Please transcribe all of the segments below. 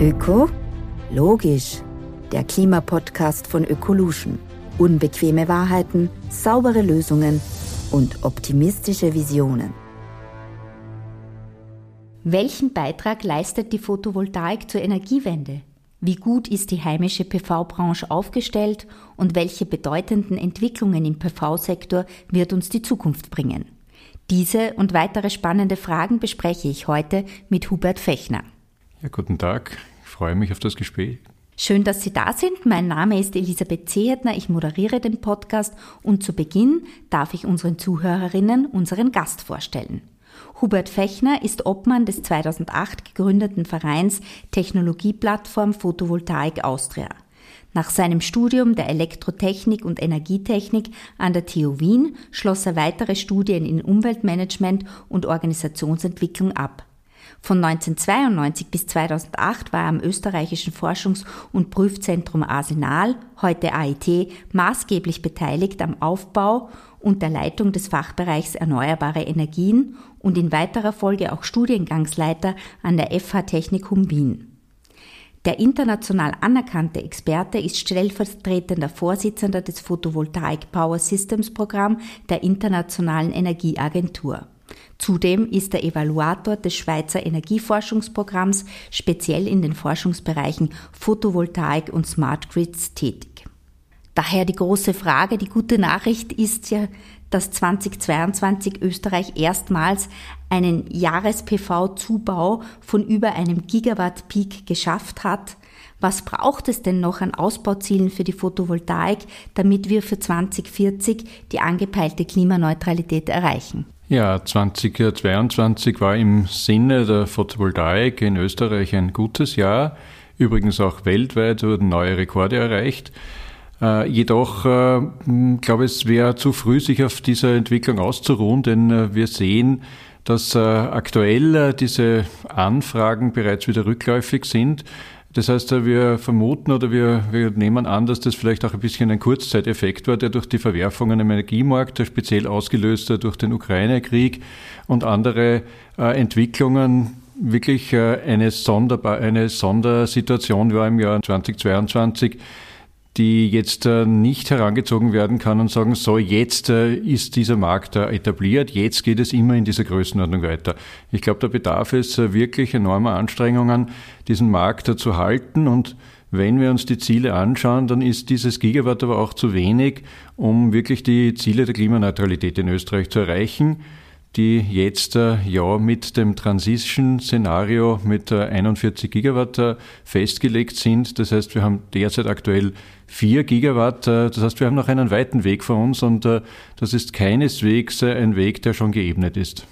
Öko? Logisch. Der Klimapodcast von Ökolution. Unbequeme Wahrheiten, saubere Lösungen und optimistische Visionen. Welchen Beitrag leistet die Photovoltaik zur Energiewende? Wie gut ist die heimische PV-Branche aufgestellt und welche bedeutenden Entwicklungen im PV-Sektor wird uns die Zukunft bringen? Diese und weitere spannende Fragen bespreche ich heute mit Hubert Fechner. Ja, guten Tag. Ich freue mich auf das Gespräch. Schön, dass Sie da sind. Mein Name ist Elisabeth Zehetner. Ich moderiere den Podcast und zu Beginn darf ich unseren Zuhörerinnen unseren Gast vorstellen. Hubert Fechner ist Obmann des 2008 gegründeten Vereins Technologieplattform Photovoltaik Austria. Nach seinem Studium der Elektrotechnik und Energietechnik an der TU Wien schloss er weitere Studien in Umweltmanagement und Organisationsentwicklung ab. Von 1992 bis 2008 war er am österreichischen Forschungs- und Prüfzentrum Arsenal, heute AIT, maßgeblich beteiligt am Aufbau und der Leitung des Fachbereichs Erneuerbare Energien und in weiterer Folge auch Studiengangsleiter an der FH Technikum Wien. Der international anerkannte Experte ist stellvertretender Vorsitzender des Photovoltaik Power Systems Programm der Internationalen Energieagentur. Zudem ist er Evaluator des Schweizer Energieforschungsprogramms speziell in den Forschungsbereichen Photovoltaik und Smart Grids tätig. Daher die große Frage, die gute Nachricht ist ja, dass 2022 Österreich erstmals einen Jahres-PV-Zubau von über einem Gigawatt-Peak geschafft hat. Was braucht es denn noch an Ausbauzielen für die Photovoltaik, damit wir für 2040 die angepeilte Klimaneutralität erreichen? Ja, 2022 war im Sinne der Photovoltaik in Österreich ein gutes Jahr. Übrigens auch weltweit wurden neue Rekorde erreicht. Äh, jedoch äh, glaube ich, es wäre zu früh, sich auf dieser Entwicklung auszuruhen, denn äh, wir sehen, dass äh, aktuell äh, diese Anfragen bereits wieder rückläufig sind. Das heißt, äh, wir vermuten oder wir, wir nehmen an, dass das vielleicht auch ein bisschen ein Kurzzeiteffekt war, der durch die Verwerfungen im Energiemarkt, speziell ausgelöst durch den Ukraine-Krieg und andere Entwicklungen wirklich eine, Sonderbar eine Sondersituation war im Jahr 2022 die jetzt äh, nicht herangezogen werden kann und sagen, so jetzt äh, ist dieser Markt äh, etabliert, jetzt geht es immer in dieser Größenordnung weiter. Ich glaube, da bedarf es wirklich enormer Anstrengungen, diesen Markt zu halten und wenn wir uns die Ziele anschauen, dann ist dieses Gigawatt aber auch zu wenig, um wirklich die Ziele der Klimaneutralität in Österreich zu erreichen die jetzt äh, ja mit dem Transition-Szenario mit 41 äh, Gigawatt äh, festgelegt sind. Das heißt, wir haben derzeit aktuell 4 Gigawatt. Das heißt, wir haben noch einen weiten Weg vor uns und das ist keineswegs ein Weg, der schon geebnet ist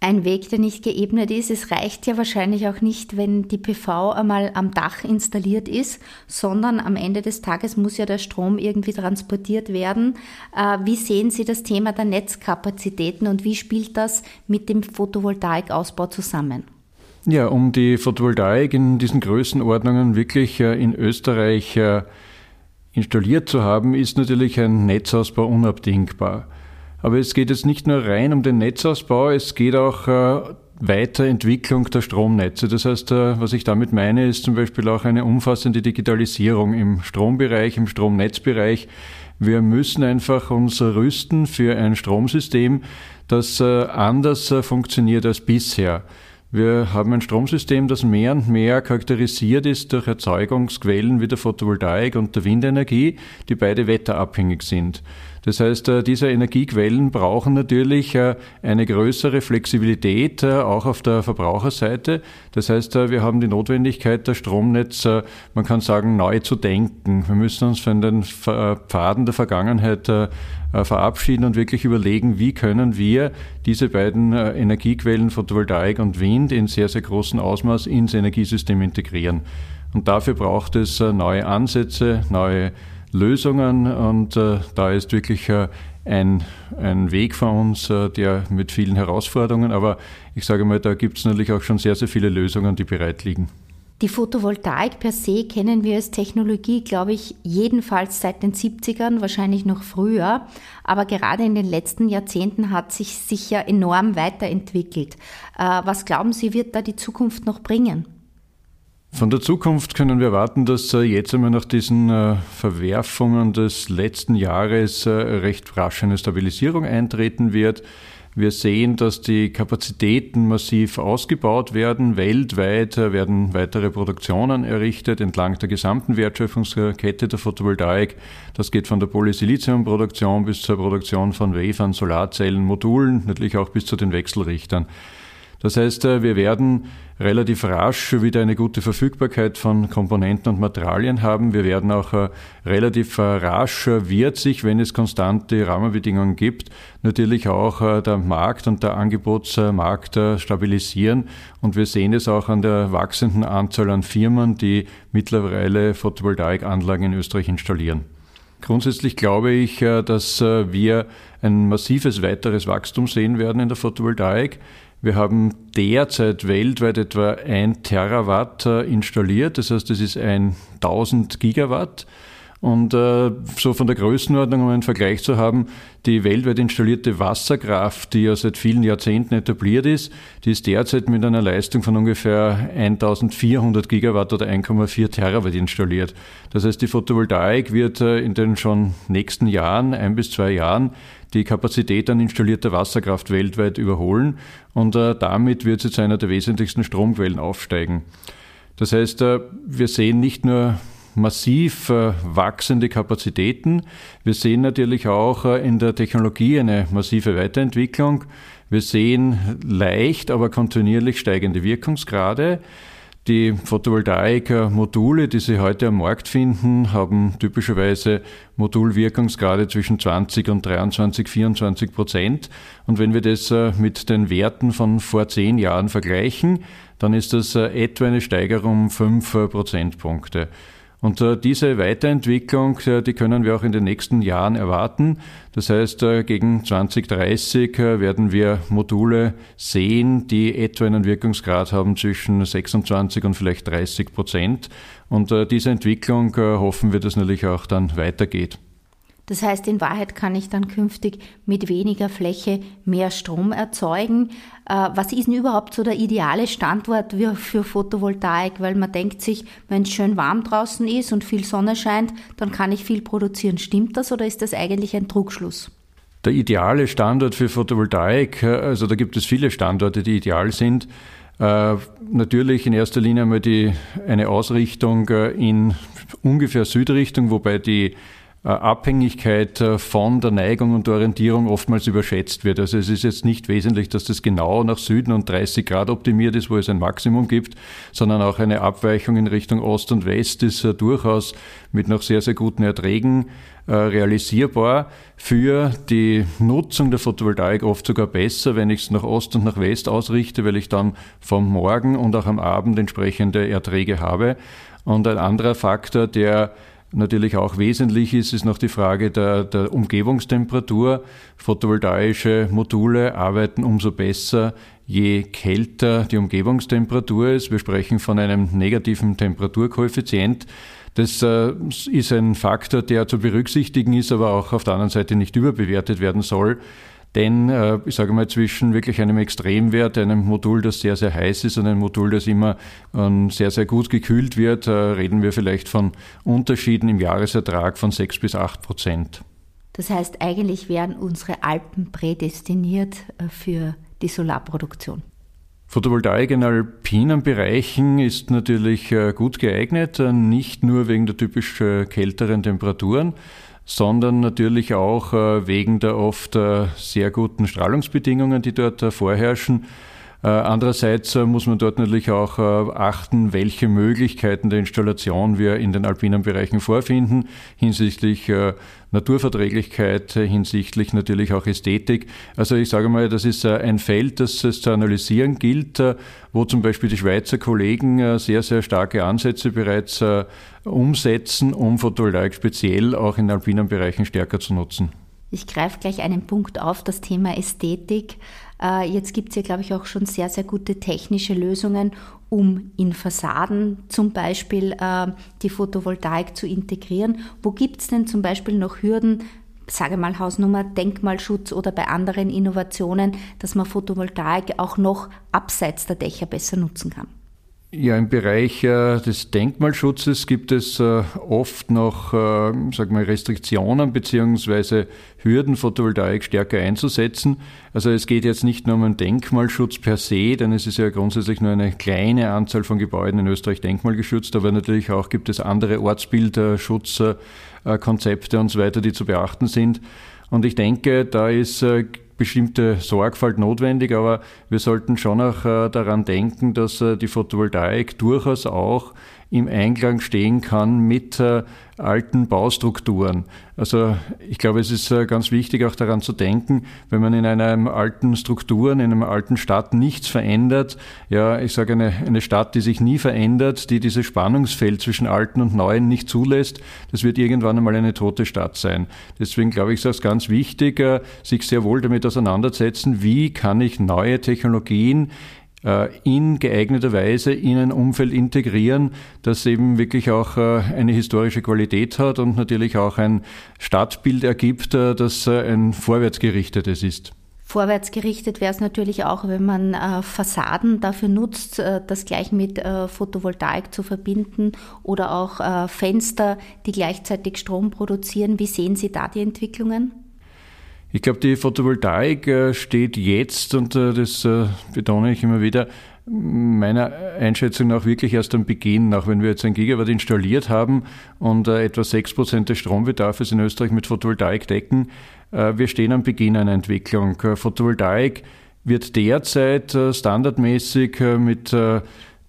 ein Weg, der nicht geebnet ist. Es reicht ja wahrscheinlich auch nicht, wenn die PV einmal am Dach installiert ist, sondern am Ende des Tages muss ja der Strom irgendwie transportiert werden. Äh, wie sehen Sie das Thema der Netzkapazitäten und wie spielt das mit dem Photovoltaikausbau zusammen? Ja, um die Photovoltaik in diesen Größenordnungen wirklich äh, in Österreich äh, installiert zu haben, ist natürlich ein Netzausbau unabdingbar. Aber es geht jetzt nicht nur rein um den Netzausbau, es geht auch äh, Weiterentwicklung der Stromnetze. Das heißt, äh, was ich damit meine, ist zum Beispiel auch eine umfassende Digitalisierung im Strombereich, im Stromnetzbereich. Wir müssen einfach uns rüsten für ein Stromsystem, das äh, anders äh, funktioniert als bisher. Wir haben ein Stromsystem, das mehr und mehr charakterisiert ist durch Erzeugungsquellen wie der Photovoltaik und der Windenergie, die beide wetterabhängig sind. Das heißt, äh, diese Energiequellen brauchen natürlich äh, eine größere Flexibilität, äh, auch auf der Verbraucherseite. Das heißt, wir haben die Notwendigkeit, das Stromnetz, man kann sagen, neu zu denken. Wir müssen uns von den Pfaden der Vergangenheit verabschieden und wirklich überlegen, wie können wir diese beiden Energiequellen, Photovoltaik und Wind, in sehr, sehr großem Ausmaß ins Energiesystem integrieren. Und dafür braucht es neue Ansätze, neue Lösungen und äh, da ist wirklich äh, ein, ein Weg vor uns, äh, der mit vielen Herausforderungen, aber ich sage mal, da gibt es natürlich auch schon sehr, sehr viele Lösungen, die bereit liegen. Die Photovoltaik per se kennen wir als Technologie, glaube ich, jedenfalls seit den 70ern, wahrscheinlich noch früher. Aber gerade in den letzten Jahrzehnten hat sich sicher enorm weiterentwickelt. Äh, was glauben Sie, wird da die Zukunft noch bringen? Von der Zukunft können wir erwarten, dass jetzt einmal nach diesen Verwerfungen des letzten Jahres recht rasch eine Stabilisierung eintreten wird. Wir sehen, dass die Kapazitäten massiv ausgebaut werden. Weltweit werden weitere Produktionen errichtet entlang der gesamten Wertschöpfungskette der Photovoltaik. Das geht von der Polysiliziumproduktion bis zur Produktion von Wafern, Solarzellen, Modulen, natürlich auch bis zu den Wechselrichtern. Das heißt, äh, wir werden relativ rasch wieder eine gute Verfügbarkeit von Komponenten und Materialien haben. Wir werden auch äh, relativ äh, rasch wird sich, wenn es konstante Rahmenbedingungen gibt, natürlich auch der Markt und der Angebotsmarkt stabilisieren. Und wir sehen es auch an der wachsenden Anzahl an Firmen, die mittlerweile Photovoltaikanlagen in Österreich installieren. Grundsätzlich glaube ich, dass wir ein massives weiteres Wachstum sehen werden in der Photovoltaik. Wir haben derzeit weltweit etwa ein Terawatt äh, installiert, das heißt, das ist ein 1000 Gigawatt. Und äh, so von der Größenordnung, um einen Vergleich zu haben, die weltweit installierte Wasserkraft, die ja seit vielen Jahrzehnten etabliert ist, die ist derzeit mit einer Leistung von ungefähr 1400 Gigawatt oder 1,4 Terawatt installiert. Das heißt, die Photovoltaik wird äh, in den schon nächsten Jahren, ein bis zwei Jahren, die Kapazität an installierter Wasserkraft weltweit überholen und äh, damit wird sie zu einer der wesentlichsten Stromquellen aufsteigen. Das heißt, äh, wir sehen nicht nur massiv äh, wachsende Kapazitäten, wir sehen natürlich auch äh, in der Technologie eine massive Weiterentwicklung. Wir sehen leicht, aber kontinuierlich steigende Wirkungsgrade. Die Photovoltaik-Module, die Sie heute am Markt finden, haben typischerweise Modulwirkungsgrade zwischen 20 und 23, 24 Prozent. Und wenn wir das äh, mit den Werten von vor zehn Jahren vergleichen, dann ist das äh, etwa eine Steigerung um fünf äh, Prozentpunkte. Und äh, diese Weiterentwicklung, äh, die können wir auch in den nächsten Jahren erwarten. Das heißt, äh, gegen 2030 werden wir Module sehen, die etwa einen Wirkungsgrad haben zwischen 26 und vielleicht 30 Prozent. Und diese Entwicklung hoffen wir, dass natürlich auch dann weitergeht. Das heißt, in Wahrheit kann ich dann künftig mit weniger Fläche mehr Strom erzeugen. Äh, was ist denn überhaupt so der ideale Standort für Photovoltaik? Weil man denkt sich, wenn es schön warm draußen ist und viel Sonne scheint, dann kann ich viel produzieren. Stimmt das oder ist das eigentlich ein Trugschluss? Der ideale Standort für Photovoltaik, äh, also da gibt es viele Standorte, die ideal sind. Äh, natürlich in erster Linie einmal die, eine Ausrichtung in ungefähr Südrichtung, wobei die Abhängigkeit äh, von der Neigung und der Orientierung oftmals überschätzt wird. Also es ist jetzt nicht wesentlich, dass das genau nach Süden und 30 Grad optimiert ist, wo es ein Maximum gibt, sondern auch eine Abweichung in Richtung Ost und West ist äh, durchaus mit noch sehr, sehr guten Erträgen realisierbar. Für die Nutzung der Photovoltaik oft sogar besser, wenn ich es nach Ost und nach West ausrichte, weil ich dann vom Morgen und auch am Abend entsprechende Erträge habe. Und ein anderer Faktor, der Natürlich auch wesentlich ist, ist noch die Frage der, der Umgebungstemperatur. Photovoltaische Module arbeiten umso besser, je kälter die Umgebungstemperatur ist. Wir sprechen von einem negativen Temperaturkoeffizient. Das äh, ist ein Faktor, der zu berücksichtigen ist, aber auch auf der anderen Seite nicht überbewertet werden soll. Denn äh, ich sage mal, zwischen wirklich einem Extremwert, einem Modul, das sehr, sehr heiß ist und einem Modul, das immer ähm, sehr, sehr gut gekühlt wird, äh, reden wir vielleicht von Unterschieden im Jahresertrag von 6 bis 8 Prozent. Das heißt, eigentlich wären unsere Alpen prädestiniert äh, für die Solarproduktion. Photovoltaik in alpinen Bereichen ist natürlich gut geeignet, nicht nur wegen der typisch kälteren Temperaturen, sondern natürlich auch äh, wegen der oft äh, sehr guten Strahlungsbedingungen, die dort äh, vorherrschen. Andererseits muss man dort natürlich auch achten, welche Möglichkeiten der Installation wir in den alpinen Bereichen vorfinden, hinsichtlich Naturverträglichkeit, hinsichtlich natürlich auch Ästhetik. Also ich sage mal, das ist ein Feld, das es zu analysieren gilt, wo zum Beispiel die Schweizer Kollegen sehr, sehr starke Ansätze bereits umsetzen, um Photovoltaik speziell auch in alpinen Bereichen stärker zu nutzen. Ich greife gleich einen Punkt auf, das Thema Ästhetik. Äh, jetzt gibt es ja, glaube ich, auch schon sehr, sehr gute technische Lösungen, um in Fassaden zum Beispiel äh, die Photovoltaik zu integrieren. Wo gibt es denn zum Beispiel noch Hürden, sage mal Hausnummer, Denkmalschutz oder bei anderen Innovationen, dass man Photovoltaik auch noch abseits der Dächer besser nutzen kann? Ja, im Bereich äh, des Denkmalschutzes gibt es äh, oft noch äh, sag mal, Restriktionen beziehungsweise Hürden, Photovoltaik stärker einzusetzen. Also es geht jetzt nicht nur um einen Denkmalschutz per se, denn es ist ja grundsätzlich nur eine kleine Anzahl von Gebäuden in Österreich denkmalgeschützt, aber natürlich auch gibt es andere Ortsbilderschutzkonzepte und so weiter, die zu beachten sind. Und ich denke, da ist bestimmte Sorgfalt notwendig, aber wir sollten schon auch äh, daran denken, dass äh, die Photovoltaik durchaus auch im Einklang stehen kann mit äh, alten Baustrukturen. Also ich glaube, es ist äh, ganz wichtig auch daran zu denken, wenn man in einer alten Struktur, in einer alten Stadt nichts verändert, ja, ich sage eine, eine Stadt, die sich nie verändert, die dieses Spannungsfeld zwischen alten und neuen nicht zulässt, das wird irgendwann einmal eine tote Stadt sein. Deswegen glaube ich, ist es ganz wichtig, äh, sich sehr wohl damit auseinandersetzen, wie kann ich neue Technologien in geeigneter Weise in ein Umfeld integrieren, das eben wirklich auch äh, eine historische Qualität hat und natürlich auch ein Stadtbild ergibt, äh, das ein vorwärtsgerichtetes ist. Vorwärtsgerichtet wäre es natürlich auch, wenn man äh, Fassaden dafür nutzt, äh, das gleich mit äh, Photovoltaik zu verbinden oder auch Fenster, die gleichzeitig Strom produzieren. Wie sehen Sie da die Entwicklungen? Ich glaube, die Photovoltaik äh, steht jetzt, und äh, das äh, betone ich immer wieder, meiner Einschätzung nach wirklich erst am Beginn, auch wenn wir jetzt ein Gigawatt installiert haben und etwa 6% des Strombedarfs in Österreich mit Photovoltaik decken. Wir stehen am Beginn einer Entwicklung. Photovoltaik wird derzeit standardmäßig mit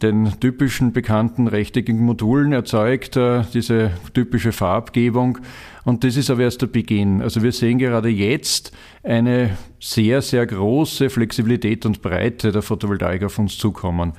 den typischen bekannten rechteckigen Modulen erzeugt, äh, diese typische Farbgebung. Und das ist aber erst der Beginn. Also wir sehen gerade jetzt eine sehr, sehr große Flexibilität und Breite der Photovoltaik auf uns zukommen.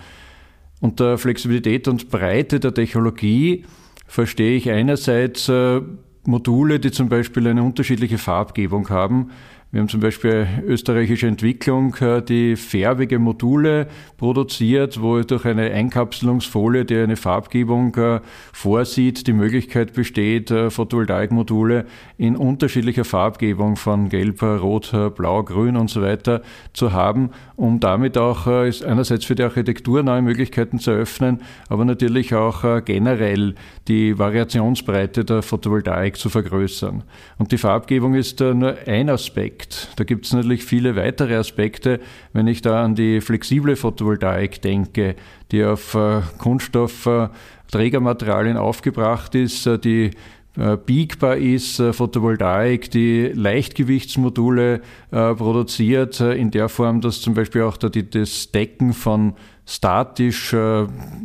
Unter Flexibilität und Breite der Technologie verstehe ich einerseits äh, Module, die zum Beispiel eine unterschiedliche Farbgebung haben. Wir haben zum Beispiel österreichische Entwicklung, äh, die färbige Module produziert, wo durch eine Einkapselungsfolie, die eine Farbgebung äh, vorsieht, die Möglichkeit besteht, äh, Photovoltaikmodule in unterschiedlicher Farbgebung von Gelb, Rot, Blau, Grün und so weiter zu haben, um damit auch einerseits für die Architektur neue Möglichkeiten zu eröffnen, aber natürlich auch generell die Variationsbreite der Photovoltaik zu vergrößern. Und die Farbgebung ist nur ein Aspekt Aspekt. Da gibt es natürlich viele weitere Aspekte, wenn ich da an die flexible Photovoltaik denke, die auf äh, Kunststoffträgermaterialien aufgebracht ist, äh, die äh, biegbar ist, Photovoltaik, die Leichtgewichtsmodule produziert, in der Form, dass zum Beispiel auch das Decken von statisch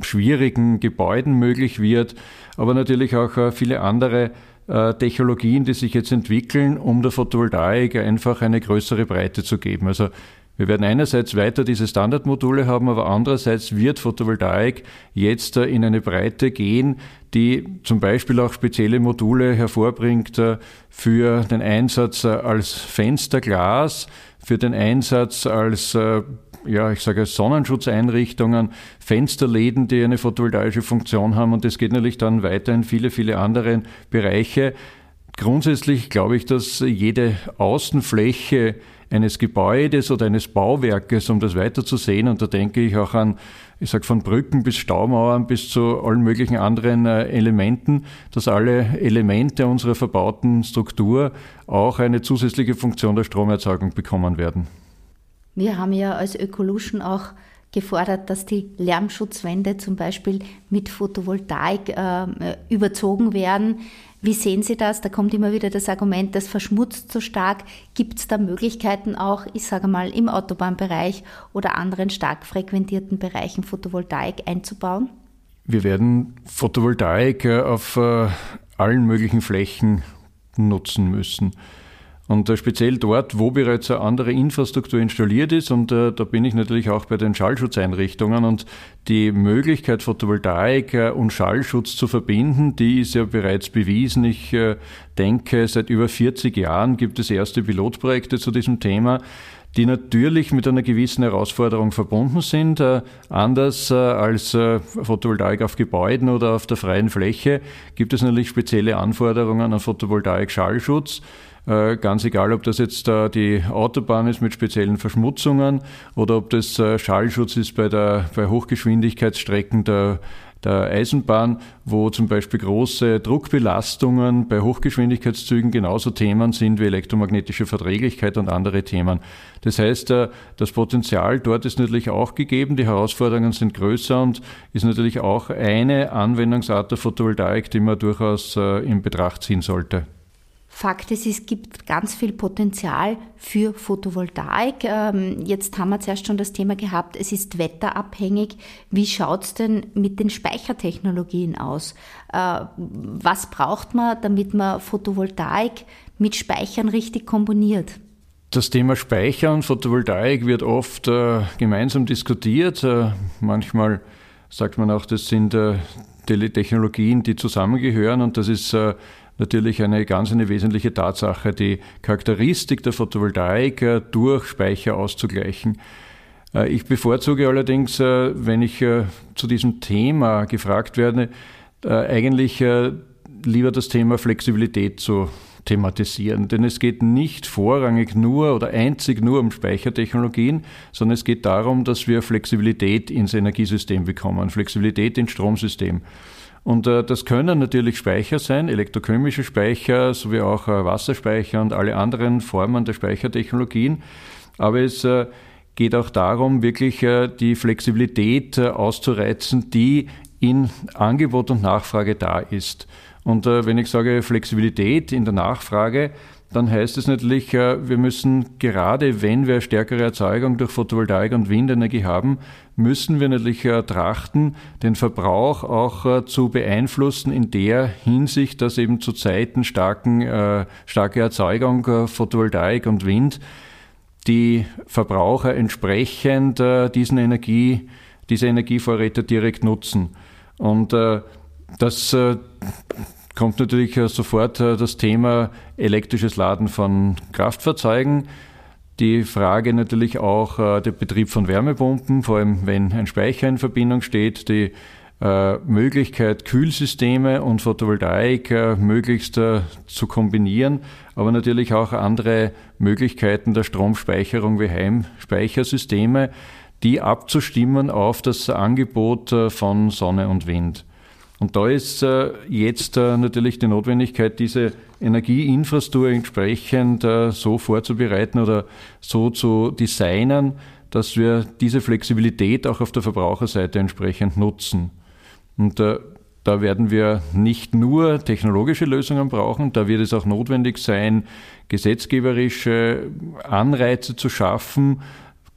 schwierigen Gebäuden möglich wird, aber natürlich auch viele andere Technologien, die sich jetzt entwickeln, um der Photovoltaik einfach eine größere Breite zu geben. Also wir werden einerseits weiter diese Standardmodule haben, aber andererseits wird Photovoltaik jetzt äh, in eine Breite gehen, die zum Beispiel auch spezielle Module hervorbringt äh, für den Einsatz als Fensterglas, für den Einsatz als ja, ich sage Sonnenschutzeinrichtungen, Fensterläden, die eine photovoltaische Funktion haben und das geht natürlich dann weiter in viele, viele andere Bereiche. Grundsätzlich glaube ich, dass jede Außenfläche eines Gebäudes oder eines Bauwerkes, um das weiter zu sehen, und da denke ich auch an, ich sage von Brücken bis Staumauern bis zu allen möglichen anderen äh, Elementen, dass alle Elemente unserer verbauten Struktur auch eine zusätzliche Funktion der Stromerzeugung bekommen werden. Wir haben ja als Ökolution auch gefordert, dass die Lärmschutzwände zum Beispiel mit Photovoltaik äh, überzogen werden. Wie sehen Sie das? Da kommt immer wieder das Argument, das verschmutzt so stark. Gibt es da Möglichkeiten auch, ich sage mal, im Autobahnbereich oder anderen stark frequentierten Bereichen Photovoltaik einzubauen? Wir werden Photovoltaik äh, auf äh, allen möglichen Flächen nutzen müssen. Und äh, speziell dort, wo bereits eine andere Infrastruktur installiert ist, und äh, da bin ich natürlich auch bei den Schallschutzeinrichtungen und die Möglichkeit, Photovoltaik äh, und Schallschutz zu verbinden, die ist ja bereits bewiesen. Ich äh, denke, seit über 40 Jahren gibt es erste Pilotprojekte zu diesem Thema. Die natürlich mit einer gewissen Herausforderung verbunden sind. Äh, anders äh, als äh, Photovoltaik auf Gebäuden oder auf der freien Fläche gibt es natürlich spezielle Anforderungen an Photovoltaik-Schallschutz. Äh, ganz egal, ob das jetzt äh, die Autobahn ist mit speziellen Verschmutzungen oder ob das äh, Schallschutz ist bei, der, bei Hochgeschwindigkeitsstrecken der der Eisenbahn, wo zum Beispiel große Druckbelastungen bei Hochgeschwindigkeitszügen genauso Themen sind wie elektromagnetische Verträglichkeit und andere Themen. Das heißt, das Potenzial dort ist natürlich auch gegeben, die Herausforderungen sind größer und ist natürlich auch eine Anwendungsart der Photovoltaik, die man durchaus in Betracht ziehen sollte. Fakt ist, es gibt ganz viel Potenzial für Photovoltaik. Ähm, jetzt haben wir zuerst schon das Thema gehabt, es ist wetterabhängig. Wie schaut es denn mit den Speichertechnologien aus? Äh, was braucht man, damit man Photovoltaik mit Speichern richtig kombiniert? Das Thema Speichern, Photovoltaik wird oft äh, gemeinsam diskutiert. Äh, manchmal sagt man auch, das sind Technologien, die zusammengehören und das ist natürlich eine ganz eine wesentliche Tatsache, die Charakteristik der Photovoltaik äh, durch Speicher auszugleichen. Äh, ich bevorzuge allerdings, äh, wenn ich zu diesem Thema gefragt werde, eigentlich lieber das Thema Flexibilität zu thematisieren. Denn es geht nicht vorrangig nur oder einzig nur um Speichertechnologien, sondern es geht darum, dass wir Flexibilität ins Energiesystem bekommen, Flexibilität ins Stromsystem. Und äh, das können natürlich Speicher sein, elektrochemische Speicher sowie auch äh, Wasserspeicher und alle anderen Formen der Speichertechnologien. Aber es äh, geht auch darum, wirklich äh, die Flexibilität äh, auszureizen, die in Angebot und Nachfrage da ist. Und äh, wenn ich sage Flexibilität in der Nachfrage, dann heißt es natürlich, wir müssen gerade, wenn wir stärkere Erzeugung durch Photovoltaik und Windenergie haben, müssen wir natürlich äh, trachten, den Verbrauch auch äh, zu beeinflussen in der Hinsicht, dass eben zu Zeiten starken, starke Erzeugung Photovoltaik und Wind die Verbraucher entsprechend diesen Energie, diese Energievorräte direkt nutzen. Und das kommt natürlich äh, sofort äh, das Thema elektrisches Laden von Kraftfahrzeugen. Die Frage natürlich auch äh, der Betrieb von Wärmepumpen, vor allem wenn ein Speicher in Verbindung steht, die Möglichkeit, Kühlsysteme und Photovoltaik möglichst zu kombinieren, aber natürlich auch andere Möglichkeiten der Stromspeicherung wie Heimspeichersysteme, die abzustimmen auf das Angebot von Sonne und Wind. Und da ist äh, jetzt äh, natürlich die Notwendigkeit, diese Energieinfrastruktur entsprechend äh, so vorzubereiten oder so zu designen, dass wir diese Flexibilität auch auf der Verbraucherseite entsprechend nutzen. Und da werden wir nicht nur technologische Lösungen brauchen, da wird es auch notwendig sein, gesetzgeberische Anreize zu schaffen,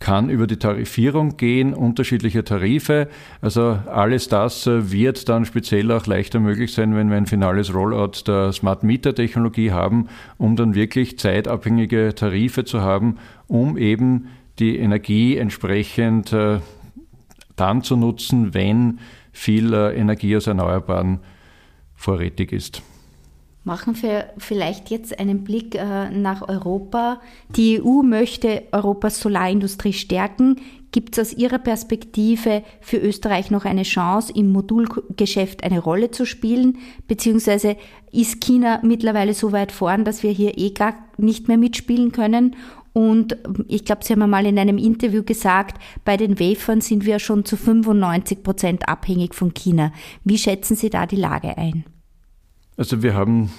kann über die Tarifierung gehen, unterschiedliche Tarife. Also alles das äh, wird dann speziell auch leichter möglich sein, wenn wir ein finales Rollout der Smart Meter Technologie haben, um dann wirklich zeitabhängige Tarife zu haben, um eben die Energie entsprechend äh, dann zu nutzen, wenn viel äh, Energie aus Erneuerbaren vorrätig ist. Machen wir vielleicht jetzt einen Blick äh, nach Europa. Die EU möchte Europas Solarindustrie stärken. Gibt es aus Ihrer Perspektive für Österreich noch eine Chance, im Modulgeschäft eine Rolle zu spielen? Beziehungsweise ist China mittlerweile so weit vorn, dass wir hier eh gar nicht mehr mitspielen können? Und ich glaube, Sie haben einmal in einem Interview gesagt, bei den Wafern sind wir schon zu 95 Prozent abhängig von China. Wie schätzen Sie da die Lage ein? Also wir haben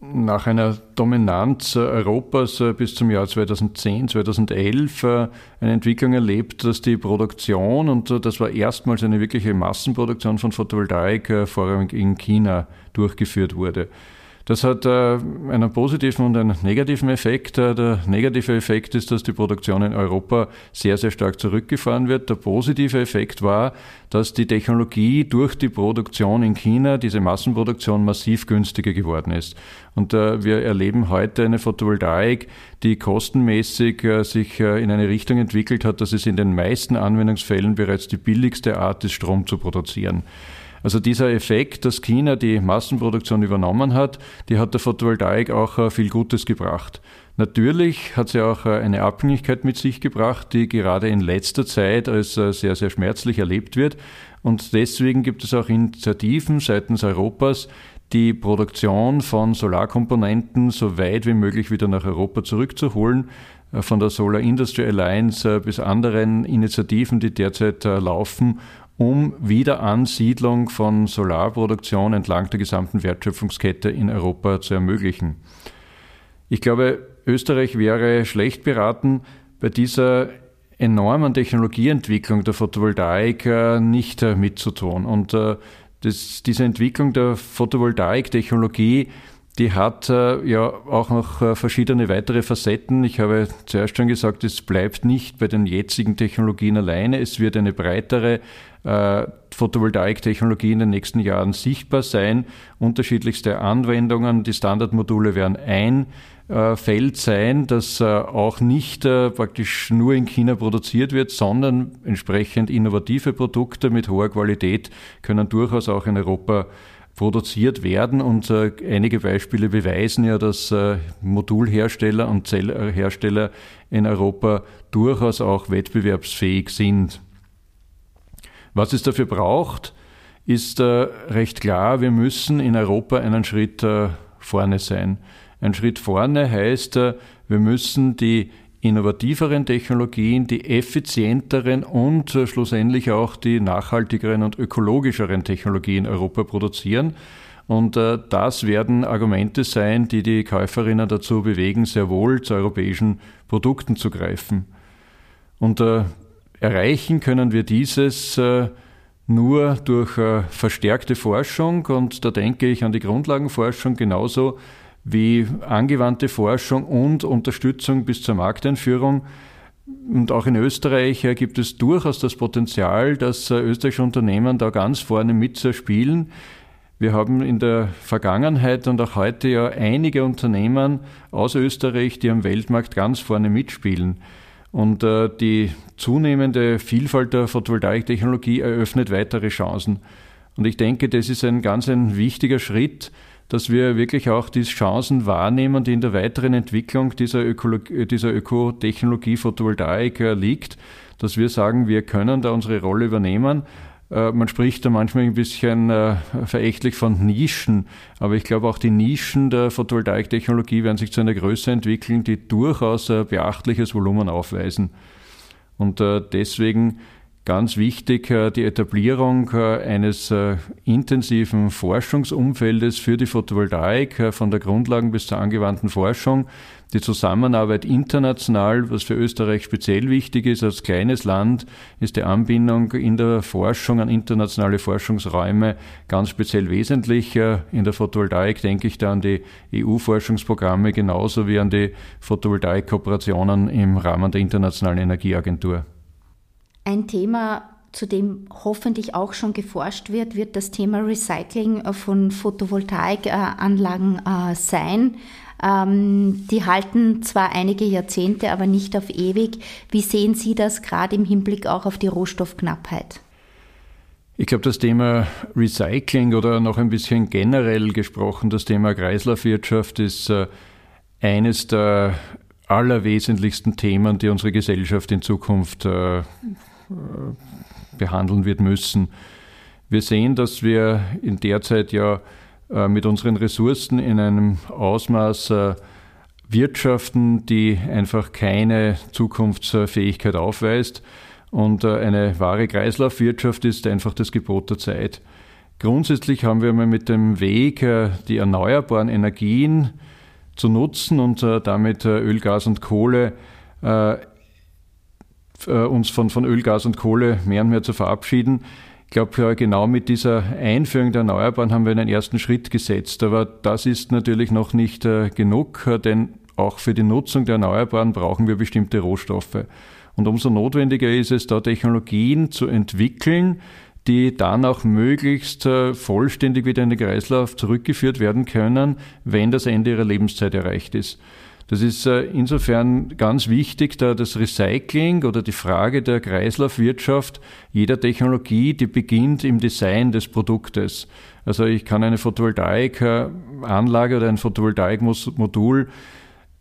nach einer Dominanz Europas äh, bis zum Jahr 2010, 2011 äh, eine Entwicklung erlebt, dass die Produktion, und äh, das war erstmals eine wirkliche Massenproduktion von Photovoltaik, vorrangig in China durchgeführt wurde. Das hat äh, einen positiven und einen negativen Effekt. Äh, der negative Effekt ist, dass die Produktion in Europa sehr, sehr stark zurückgefahren wird. Der positive Effekt war, dass die Technologie durch die Produktion in China, diese Massenproduktion, massiv günstiger geworden ist. Und äh, wir erleben heute eine Photovoltaik, die kostenmäßig sich in eine Richtung entwickelt hat, dass es in den meisten Anwendungsfällen bereits die billigste Art ist, Strom zu produzieren. Also dieser Effekt, dass China die Massenproduktion übernommen hat, die hat der Photovoltaik auch äh, viel Gutes gebracht. Natürlich hat sie auch eine Abhängigkeit mit sich gebracht, die gerade in letzter Zeit als sehr, sehr schmerzlich erlebt wird. Und deswegen gibt es auch Initiativen seitens Europas, die Produktion von Solarkomponenten so weit wie möglich wieder nach Europa zurückzuholen, äh, von der Solar Industry Alliance äh, bis anderen Initiativen, die derzeit äh, laufen, um Wiederansiedlung von Solarproduktion entlang der gesamten Wertschöpfungskette in Europa zu ermöglichen. Ich glaube, Österreich wäre schlecht beraten, bei dieser enormen Technologieentwicklung der Photovoltaik nicht mitzutun. Und das, diese Entwicklung der Photovoltaiktechnologie, die hat äh, ja auch noch äh, verschiedene weitere Facetten. Ich habe zuerst schon gesagt, es bleibt nicht bei den jetzigen Technologien alleine. Es wird eine breitere äh, Photovoltaiktechnologie in den nächsten Jahren sichtbar sein. Unterschiedlichste Anwendungen. Die Standardmodule werden ein äh, Feld sein, das äh, auch nicht äh, praktisch nur in China produziert wird, sondern entsprechend innovative Produkte mit hoher Qualität können durchaus auch in Europa produziert werden. Und einige Beispiele beweisen ja, dass Modulhersteller und Zellhersteller in Europa durchaus auch wettbewerbsfähig sind. Was es dafür braucht, ist recht klar. Wir müssen in Europa einen Schritt vorne sein. Ein Schritt vorne heißt, äh, wir müssen die innovativeren Technologien, die effizienteren und äh, schlussendlich auch die nachhaltigeren und ökologischeren Technologien in Europa produzieren. Und äh, das werden Argumente sein, die die Käuferinnen dazu bewegen, sehr wohl zu europäischen Produkten zu greifen. Und erreichen können wir dieses nur durch verstärkte Forschung und da denke ich an die Grundlagenforschung genauso wie angewandte Forschung und Unterstützung bis zur Markteinführung. Und auch in Österreich gibt es durchaus das Potenzial, dass äh, österreichische Unternehmen da ganz vorne mitspielen. Wir haben in der Vergangenheit und auch heute ja einige Unternehmen aus Österreich, die am Weltmarkt ganz vorne mitspielen. Und äh, die zunehmende Vielfalt der Photovoltaiktechnologie eröffnet weitere Chancen. Und ich denke, das ist ein ganz ein wichtiger Schritt, dass wir wirklich auch die Chancen wahrnehmen, die in der weiteren Entwicklung dieser, Ökologie, dieser Ökotechnologie Photovoltaik äh, liegt, dass wir sagen, wir können da unsere Rolle übernehmen. Äh, man spricht da manchmal ein bisschen äh, verächtlich von Nischen, aber ich glaube auch die Nischen der Photovoltaiktechnologie werden sich zu einer Größe entwickeln, die durchaus beachtliches Volumen aufweisen. Und deswegen Ganz wichtig äh, die Etablierung äh, eines äh, intensiven Forschungsumfeldes für die Photovoltaik von der Grundlagen bis zur angewandten Forschung. Die Zusammenarbeit international, was für Österreich speziell wichtig ist als kleines Land, ist die Anbindung in der Forschung an internationale Forschungsräume ganz speziell wesentlich. In der Photovoltaik denke ich da an die EU-Forschungsprogramme genauso wie an die Photovoltaik-Kooperationen im Rahmen der Internationalen Energieagentur. Ein Thema, zu dem hoffentlich auch schon geforscht wird, wird das Thema Recycling von Photovoltaikanlagen äh, sein. Ähm, die halten zwar einige Jahrzehnte, aber nicht auf ewig. Wie sehen Sie das gerade im Hinblick auch auf die Rohstoffknappheit? Ich glaube, das Thema Recycling oder noch ein bisschen generell gesprochen, das Thema Kreislaufwirtschaft ist äh, eines der allerwesentlichsten Themen, die unsere Gesellschaft in Zukunft äh, behandeln wird müssen. Wir sehen, dass wir in der Zeit ja äh, mit unseren Ressourcen in einem Ausmaß äh, wirtschaften, die einfach keine Zukunftsfähigkeit aufweist. Und äh, eine wahre Kreislaufwirtschaft ist einfach das Gebot der Zeit. Grundsätzlich haben wir mal mit dem Weg, die erneuerbaren Energien zu nutzen und damit Öl, Gas und Kohle äh, uns von, von Öl, Gas und Kohle mehr und mehr zu verabschieden. Ich glaube, genau mit dieser Einführung der Erneuerbaren haben wir einen ersten Schritt gesetzt. Aber das ist natürlich noch nicht äh, genug, äh, denn auch für die Nutzung der Erneuerbaren brauchen wir bestimmte Rohstoffe. Und umso notwendiger ist es, da Technologien zu entwickeln, die dann auch möglichst vollständig wieder in den Kreislauf zurückgeführt werden können, wenn das Ende ihrer Lebenszeit erreicht ist. Das ist äh, insofern ganz wichtig, da das Recycling oder die Frage der Kreislaufwirtschaft jeder Technologie, die beginnt im Design des Produktes. Also ich kann eine Photovoltaikanlage oder ein Photovoltaikmodul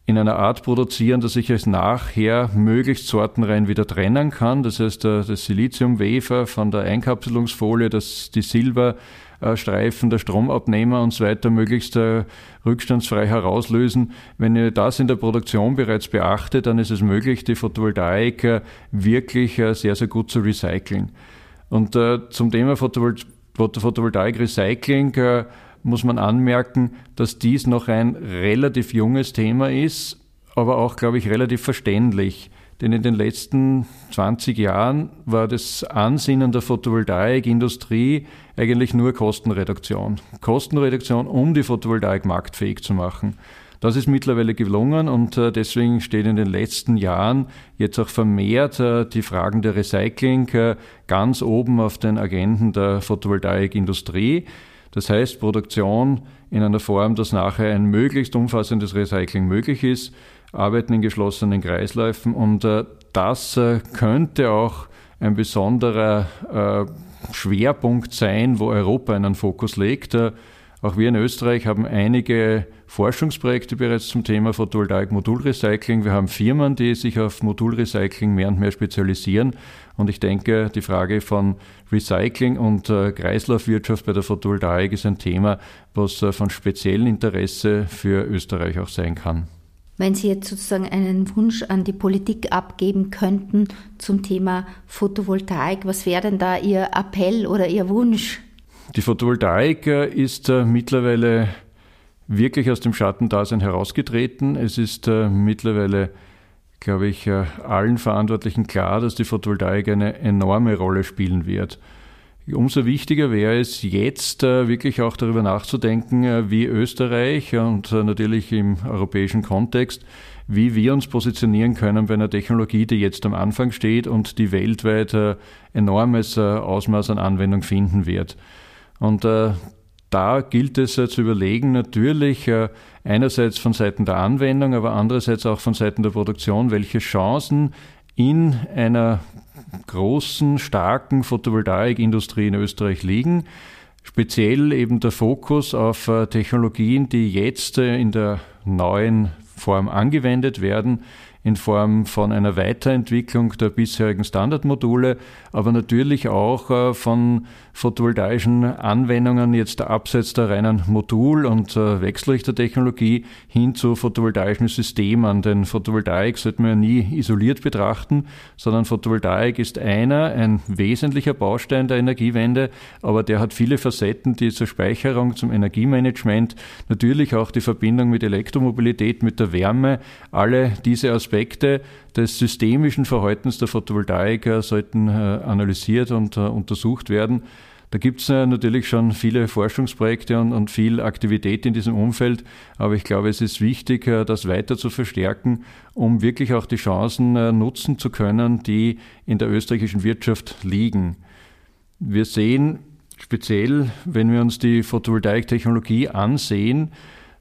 in einer Art produzieren, dass ich es nachher möglichst sortenrein wieder trennen kann. Das heißt, das Silizium-Wafer von der Einkapselungsfolie, das, die Silberstreifen, der Stromabnehmer und so weiter möglichst rückstandsfrei herauslösen. Wenn ihr das in der Produktion bereits beachtet, dann ist es möglich, die Photovoltaik wirklich sehr, sehr gut zu recyceln. Und zum Thema Photovoltaik-Recycling muss man anmerken, dass dies noch ein relativ junges Thema ist, aber auch, glaube ich, relativ verständlich. Denn in den letzten 20 Jahren war das Ansinnen der Photovoltaikindustrie eigentlich nur Kostenreduktion. Kostenreduktion, um die Photovoltaik marktfähig zu machen. Das ist mittlerweile gelungen und äh, deswegen steht in den letzten Jahren jetzt auch vermehrt äh, die Fragen der Recycling äh, ganz oben auf den Agenden der Photovoltaikindustrie. Das heißt, Produktion in einer Form, dass nachher ein möglichst umfassendes Recycling möglich ist, Arbeiten in geschlossenen Kreisläufen und äh, das äh, könnte auch ein besonderer äh, Schwerpunkt sein, wo Europa einen Fokus legt. Auch wir in Österreich haben einige Forschungsprojekte bereits zum Thema Photovoltaik-Modulrecycling. Wir haben Firmen, die sich auf Modulrecycling mehr und mehr spezialisieren. Und ich denke, die Frage von Recycling und äh, Kreislaufwirtschaft bei der Photovoltaik ist ein Thema, was äh, von speziellem Interesse für Österreich auch sein kann. Wenn Sie jetzt sozusagen einen Wunsch an die Politik abgeben könnten zum Thema Photovoltaik, was wäre denn da Ihr Appell oder Ihr Wunsch? Die Photovoltaik äh, ist äh, mittlerweile wirklich aus dem Schattendasein herausgetreten. Es ist äh, mittlerweile, glaube ich, allen Verantwortlichen klar, dass die Photovoltaik eine enorme Rolle spielen wird. Umso wichtiger wäre es jetzt wirklich auch darüber nachzudenken, wie Österreich und natürlich im europäischen Kontext, wie wir uns positionieren können bei einer Technologie, die jetzt am Anfang steht und die weltweit enormes Ausmaß an Anwendung finden wird. Und äh, da gilt es äh, zu überlegen, natürlich äh, einerseits von Seiten der Anwendung, aber andererseits auch von Seiten der Produktion, welche Chancen in einer großen, starken Photovoltaikindustrie in Österreich liegen. Speziell eben der Fokus auf äh, Technologien, die jetzt äh, in der neuen Form angewendet werden, in Form von einer Weiterentwicklung der bisherigen Standardmodule, aber natürlich auch äh, von photovoltaischen Anwendungen, jetzt abseits der reinen Modul- und äh, Wechselrichtertechnologie hin zu photovoltaischen Systemen. Denn Photovoltaik sollte man ja nie isoliert betrachten, sondern Photovoltaik ist einer, ein wesentlicher Baustein der Energiewende, aber der hat viele Facetten, die zur Speicherung, zum Energiemanagement, natürlich auch die Verbindung mit Elektromobilität, mit der Wärme, alle diese Aspekte des systemischen Verhaltens der Photovoltaik sollten äh, analysiert und äh, untersucht werden. Da gibt es äh, natürlich schon viele Forschungsprojekte und, und, viel Aktivität in diesem Umfeld, aber ich glaube, es ist wichtig, das weiter zu verstärken, um wirklich auch die Chancen nutzen zu können, die in der österreichischen Wirtschaft liegen. Wir sehen speziell, wenn wir uns die Photovoltaiktechnologie ansehen,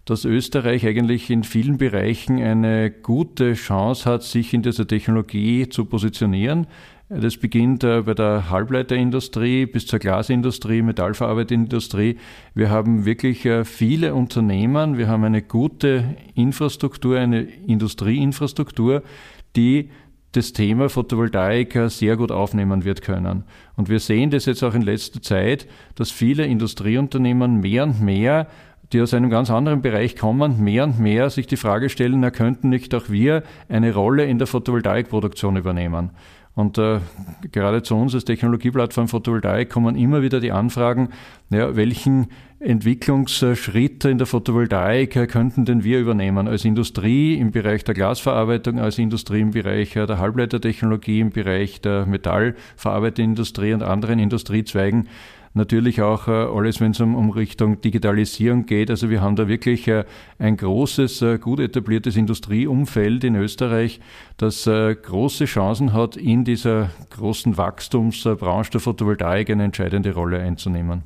dass Österreich eigentlich in vielen Bereichen eine gute Chance hat, sich in dieser Technologie zu positionieren. Das beginnt äh, bei der Halbleiterindustrie bis zur Glasindustrie, Metallverarbeitungsindustrie. Wir haben wirklich äh, viele Unternehmen, wir haben eine gute Infrastruktur, eine Industrieinfrastruktur, die das Thema Photovoltaik äh, sehr gut aufnehmen wird können. Und wir sehen das jetzt auch in letzter Zeit, dass viele Industrieunternehmen mehr und mehr die aus einem ganz anderen Bereich kommen, mehr und mehr sich die Frage stellen, na, könnten nicht auch wir eine Rolle in der Photovoltaikproduktion übernehmen. Und äh, gerade zu uns als Technologieplattform Photovoltaik kommen immer wieder die Anfragen, ja, welchen Entwicklungsschritt in der Photovoltaik könnten denn wir übernehmen als Industrie im Bereich der Glasverarbeitung, als Industrie im Bereich der Halbleitertechnologie, im Bereich der Metallverarbeitungsindustrie und anderen Industriezweigen natürlich auch äh, alles, wenn es um, Richtung Digitalisierung geht. Also wir haben da wirklich äh, ein großes, äh, gut etabliertes Industrieumfeld in Österreich, das große Chancen hat, in dieser großen Wachstumsbranche der Photovoltaik eine entscheidende Rolle einzunehmen.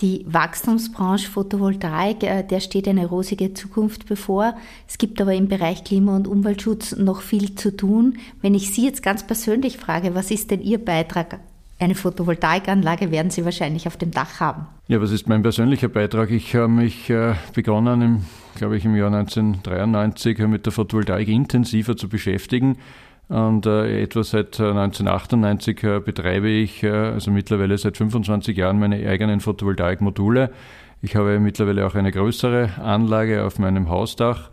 Die Wachstumsbranche Photovoltaik, der steht eine rosige Zukunft bevor. Es gibt aber im Bereich Klima- und Umweltschutz noch viel zu tun. Wenn ich Sie jetzt ganz persönlich frage, was ist denn Ihr Beitrag Eine Photovoltaikanlage werden Sie wahrscheinlich auf dem Dach haben. Ja, was ist mein persönlicher Beitrag? Ich habe mich äh, begonnen, im, glaube ich, im Jahr 1993 mit der Photovoltaik intensiver zu beschäftigen. Und äh, etwa seit 1998 äh, äh, betreibe ich, äh, also mittlerweile seit 25 Jahren, meine eigenen Photovoltaikmodule. Ich habe mittlerweile auch eine größere Anlage auf meinem Hausdach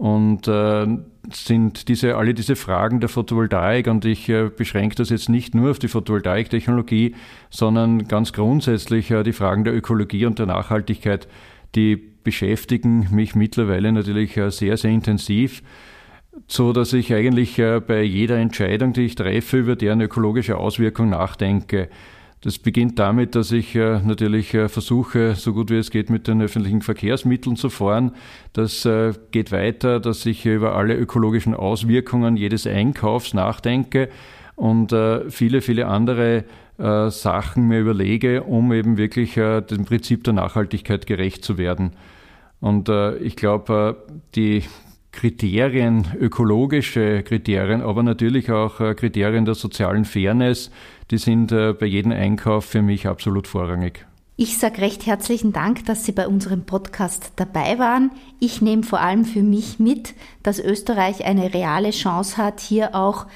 und äh, sind diese, alle diese Fragen der Photovoltaik und ich äh, beschränke das jetzt nicht nur auf die Photovoltaiktechnologie, sondern ganz grundsätzlich äh, die Fragen der Ökologie und der Nachhaltigkeit, die beschäftigen mich mittlerweile natürlich äh, sehr, sehr intensiv so dass ich eigentlich äh, bei jeder Entscheidung, die ich treffe, über deren ökologische Auswirkung nachdenke. Das beginnt damit, dass ich äh, natürlich äh, versuche, so gut wie es geht, mit den öffentlichen Verkehrsmitteln zu fahren. Das äh, geht weiter, dass ich über alle ökologischen Auswirkungen jedes Einkaufs nachdenke und viele, viele andere Sachen mir überlege, um eben wirklich dem Prinzip der Nachhaltigkeit gerecht zu werden. Und ich glaube, die Kriterien, ökologische Kriterien, aber natürlich auch Kriterien der sozialen Fairness, die sind äh, bei jedem Einkauf für mich absolut vorrangig. Ich sage recht herzlichen Dank, dass Sie bei unserem Podcast dabei waren. Ich nehme vor allem für mich mit, dass Österreich eine reale Chance hat, hier auch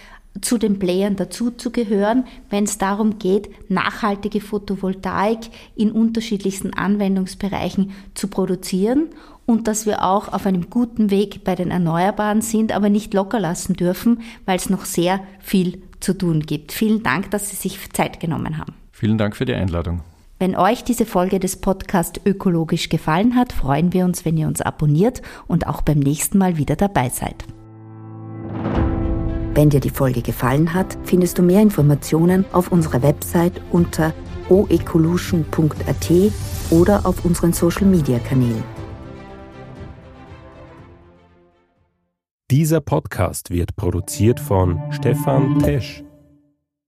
zu den Playern dazuzugehören, wenn es darum geht, nachhaltige Photovoltaik in unterschiedlichsten Anwendungsbereichen zu produzieren und dass wir auch auf einem guten Weg bei den Erneuerbaren sind, aber nicht locker lassen dürfen, weil es noch sehr viel zu tun gibt. Vielen Dank, dass Sie sich Zeit genommen haben. Vielen Dank für die Einladung. Wenn euch diese Folge des Podcasts ökologisch gefallen hat, freuen wir uns, wenn ihr uns abonniert und auch beim nächsten Mal wieder dabei seid. Wenn dir die Folge gefallen hat, findest du mehr Informationen auf unserer Website unter oecolution.at oder auf unseren Social Media Kanälen. Dieser Podcast wird produziert von Stefan Tesch.